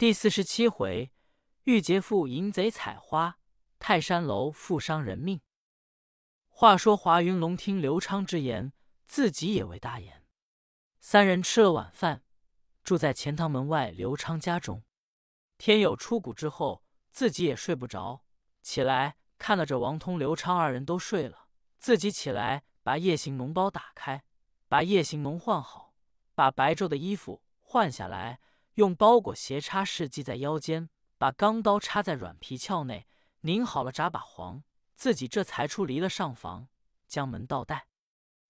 第四十七回，玉洁妇淫贼采花，泰山楼负伤人命。话说华云龙听刘昌之言，自己也为大言。三人吃了晚饭，住在钱塘门外刘昌家中。天有出谷之后，自己也睡不着，起来看了这王通、刘昌二人都睡了，自己起来把夜行脓包打开，把夜行脓换好，把白昼的衣服换下来。用包裹斜插式系在腰间，把钢刀插在软皮鞘内，拧好了，扎把黄，自己这才出离了上房，将门倒带，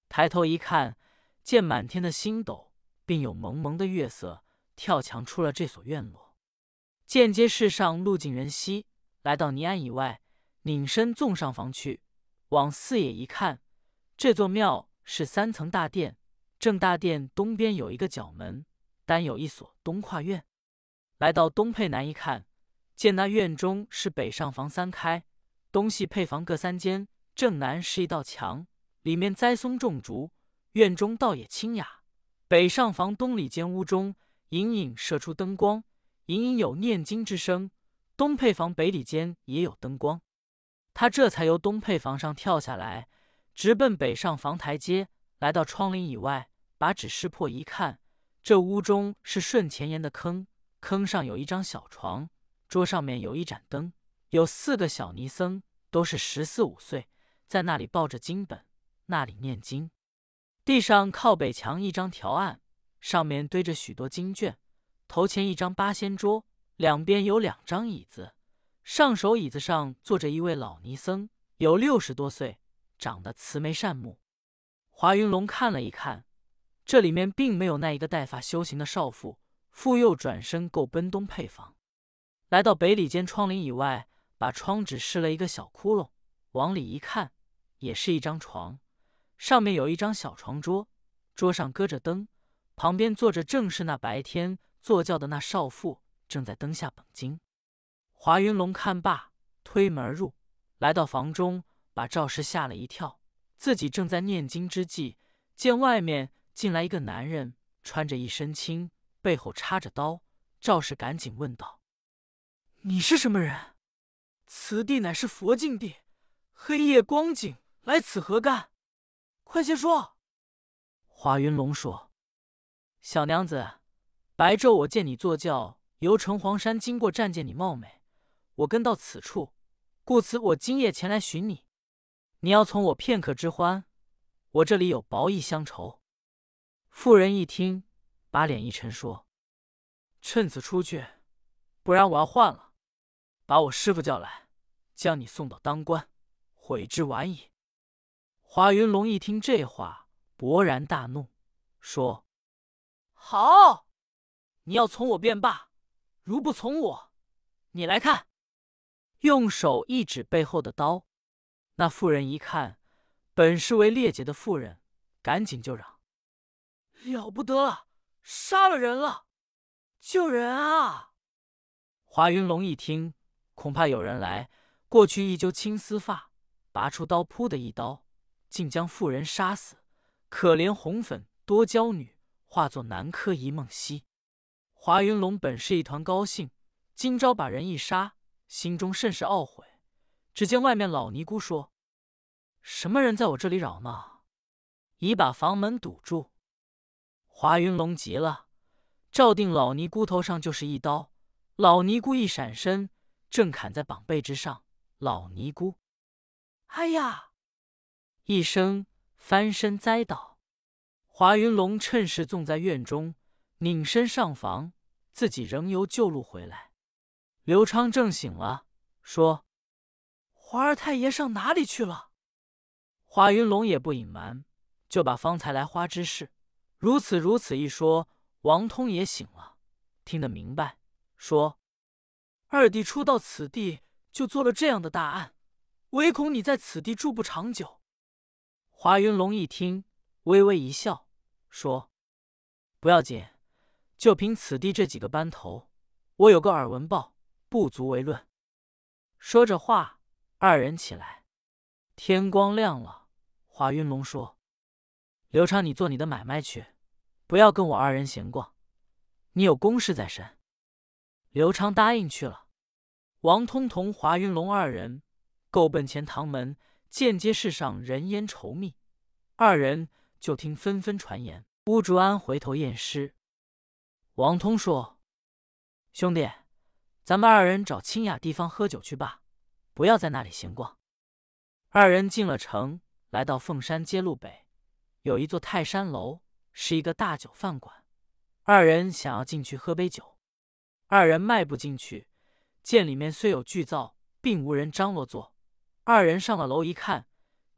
抬头一看，见满天的星斗，并有蒙蒙的月色，跳墙出了这所院落。间接世上路尽人稀，来到泥庵以外，拧身纵上房去，往四野一看，这座庙是三层大殿，正大殿东边有一个角门。单有一所东跨院，来到东配南一看，见那院中是北上房三开，东西配房各三间。正南是一道墙，里面栽松种竹，院中倒也清雅。北上房东里间屋中隐隐射出灯光，隐隐有念经之声。东配房北里间也有灯光，他这才由东配房上跳下来，直奔北上房台阶，来到窗棂以外，把纸撕破一看。这屋中是顺前沿的坑，坑上有一张小床，桌上面有一盏灯，有四个小尼僧，都是十四五岁，在那里抱着经本，那里念经。地上靠北墙一张条案，上面堆着许多经卷。头前一张八仙桌，两边有两张椅子，上手椅子上坐着一位老尼僧，有六十多岁，长得慈眉善目。华云龙看了一看。这里面并没有那一个带发修行的少妇，复又转身够奔东配房，来到北里间窗棂以外，把窗纸试了一个小窟窿，往里一看，也是一张床，上面有一张小床桌，桌上搁着灯，旁边坐着正是那白天坐轿的那少妇，正在灯下本经。华云龙看罢，推门而入，来到房中，把赵氏吓了一跳，自己正在念经之际，见外面。进来一个男人，穿着一身青，背后插着刀。赵氏赶紧问道：“你是什么人？此地乃是佛境地，黑夜光景，来此何干？快些说。”华云龙说：“小娘子，白昼我见你坐轿由城隍山经过，战见你貌美，我跟到此处，故此我今夜前来寻你。你要从我片刻之欢，我这里有薄意相酬。”妇人一听，把脸一沉，说：“趁此出去，不然我要换了。把我师傅叫来，将你送到当官，悔之晚矣。”华云龙一听这话，勃然大怒，说：“好，你要从我便罢；如不从我，你来看。”用手一指背后的刀。那妇人一看，本是为列姐的妇人，赶紧就嚷。了不得了，杀了人了！救人啊！华云龙一听，恐怕有人来，过去一揪青丝发，拔出刀，噗的一刀，竟将妇人杀死。可怜红粉多娇女，化作南柯一梦兮。华云龙本是一团高兴，今朝把人一杀，心中甚是懊悔。只见外面老尼姑说：“什么人在我这里扰闹？已把房门堵住。”华云龙急了，照定老尼姑头上就是一刀。老尼姑一闪身，正砍在膀背之上。老尼姑，哎呀！一声翻身栽倒。华云龙趁势纵在院中，拧身上房，自己仍由旧路回来。刘昌正醒了，说：“华二太爷上哪里去了？”华云龙也不隐瞒，就把方才来花之事。如此如此一说，王通也醒了，听得明白，说：“二弟初到此地，就做了这样的大案，唯恐你在此地住不长久。”华云龙一听，微微一笑，说：“不要紧，就凭此地这几个班头，我有个耳闻报，不足为论。”说着话，二人起来。天光亮了，华云龙说。刘昌，你做你的买卖去，不要跟我二人闲逛。你有公事在身。刘昌答应去了。王通同华云龙二人够奔前堂门，见街市上人烟稠密，二人就听纷纷传言。乌竹安回头验尸。王通说：“兄弟，咱们二人找清雅地方喝酒去吧，不要在那里闲逛。”二人进了城，来到凤山街路北，有一座泰山楼，是一个大酒饭馆。二人想要进去喝杯酒，二人迈步进去，见里面虽有巨灶，并无人张罗坐。二人上了楼一看，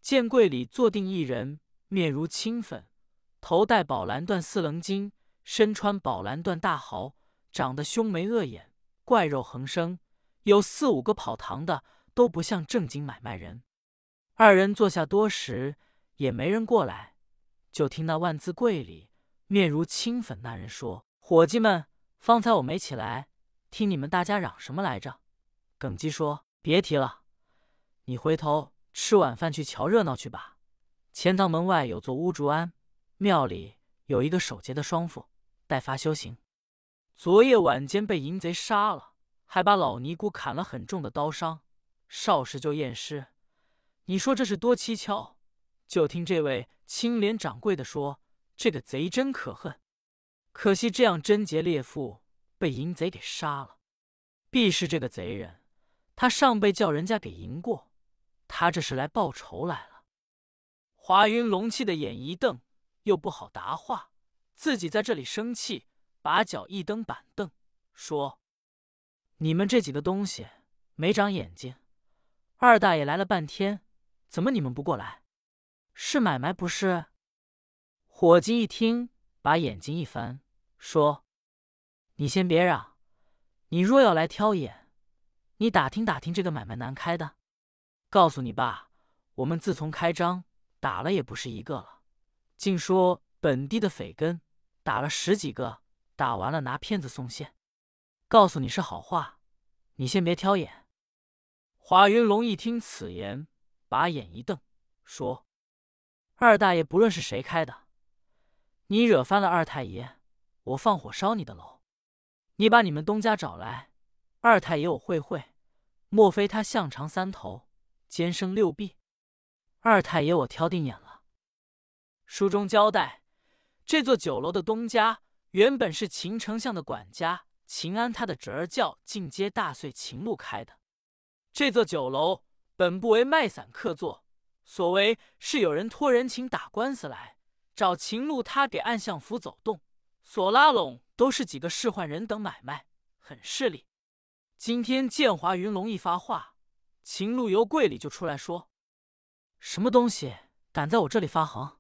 见柜里坐定一人，面如青粉。头戴宝蓝缎四棱巾，身穿宝蓝缎大袍，长得凶眉恶眼，怪肉横生，有四五个跑堂的，都不像正经买卖人。二人坐下多时，也没人过来，就听那万字柜里面如青粉那人说：“伙计们，方才我没起来，听你们大家嚷什么来着？”耿基说：“别提了，你回头吃晚饭去瞧热闹去吧。钱塘门外有座乌竹庵。”庙里有一个守节的双父，待发修行。昨夜晚间被淫贼杀了，还把老尼姑砍了很重的刀伤。少时就验尸，你说这是多蹊跷？就听这位青莲掌柜的说：“这个贼真可恨，可惜这样贞洁烈妇被淫贼给杀了。必是这个贼人，他上辈叫人家给淫过，他这是来报仇来了。”华云龙气的眼一瞪。又不好答话，自己在这里生气，把脚一蹬板凳，说：“你们这几个东西没长眼睛！二大爷来了半天，怎么你们不过来？是买卖不是？”伙计一听，把眼睛一翻，说：“你先别嚷，你若要来挑眼，你打听打听这个买卖难开的。告诉你爸，我们自从开张打了也不是一个了。”竟说本地的匪根打了十几个，打完了拿片子送现，告诉你是好话，你先别挑眼。华云龙一听此言，把眼一瞪，说：“二大爷不论是谁开的，你惹翻了二太爷，我放火烧你的楼。你把你们东家找来，二太爷我会会，莫非他项长三头，肩生六臂？二太爷我挑定眼了。”书中交代，这座酒楼的东家原本是秦丞相的管家秦安，他的侄儿叫进阶大岁秦禄开的。这座酒楼本不为卖散客做，所谓是有人托人情打官司来找秦禄，他给暗相府走动，所拉拢都是几个仕宦人等买卖，很势利。今天建华云龙一发话，秦禄由柜里就出来说：“什么东西敢在我这里发横？”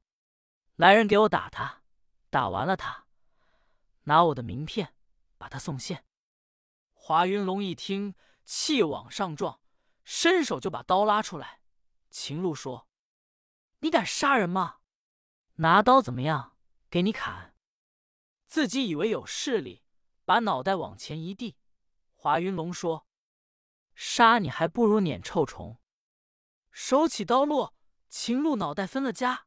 来人，给我打他！打完了他，拿我的名片把他送现。华云龙一听，气往上撞，伸手就把刀拉出来。秦禄说：“你敢杀人吗？拿刀怎么样？给你砍！”自己以为有势力，把脑袋往前一递。华云龙说：“杀你还不如撵臭虫。”手起刀落，秦禄脑袋分了家。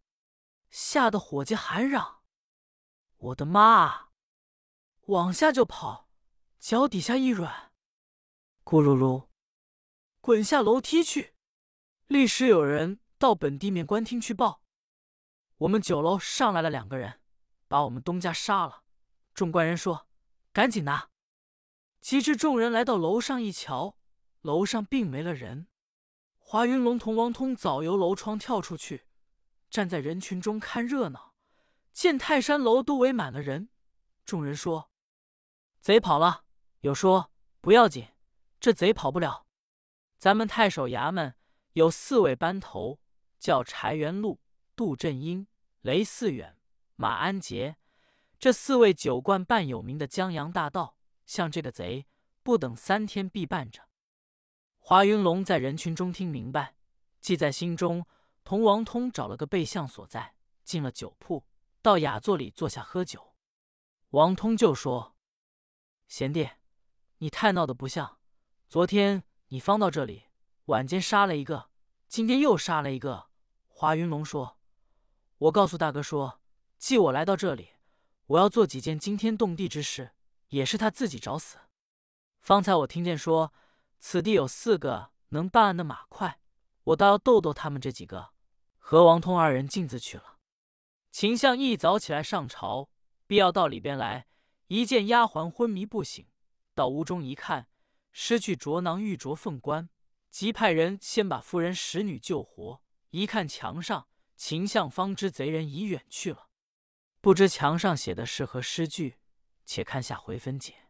吓得伙计喊嚷：“我的妈！”往下就跑，脚底下一软，咕噜噜，滚下楼梯去。立时有人到本地面官厅去报，我们酒楼上来了两个人，把我们东家杀了。众官人说：“赶紧拿！”及至众人来到楼上一瞧，楼上并没了人。华云龙同王通早由楼窗跳出去。站在人群中看热闹，见泰山楼都围满了人。众人说：“贼跑了。”有说：“不要紧，这贼跑不了。咱们太守衙门有四位班头，叫柴元禄、杜振英、雷四远、马安杰。这四位酒惯半有名的江洋大盗，像这个贼，不等三天必办着。”华云龙在人群中听明白，记在心中。同王通找了个背向所在，进了酒铺，到雅座里坐下喝酒。王通就说：“贤弟，你太闹得不像。昨天你方到这里，晚间杀了一个，今天又杀了一个。”华云龙说：“我告诉大哥说，既我来到这里，我要做几件惊天动地之事，也是他自己找死。方才我听见说，此地有四个能办案的马快，我倒要逗逗他们这几个。和王通二人径自去了。秦相一早起来上朝，必要到里边来，一见丫鬟昏迷不醒，到屋中一看，失去着囊玉镯凤冠，即派人先把夫人使女救活。一看墙上，秦相方知贼人已远去了。不知墙上写的是何诗句？且看下回分解。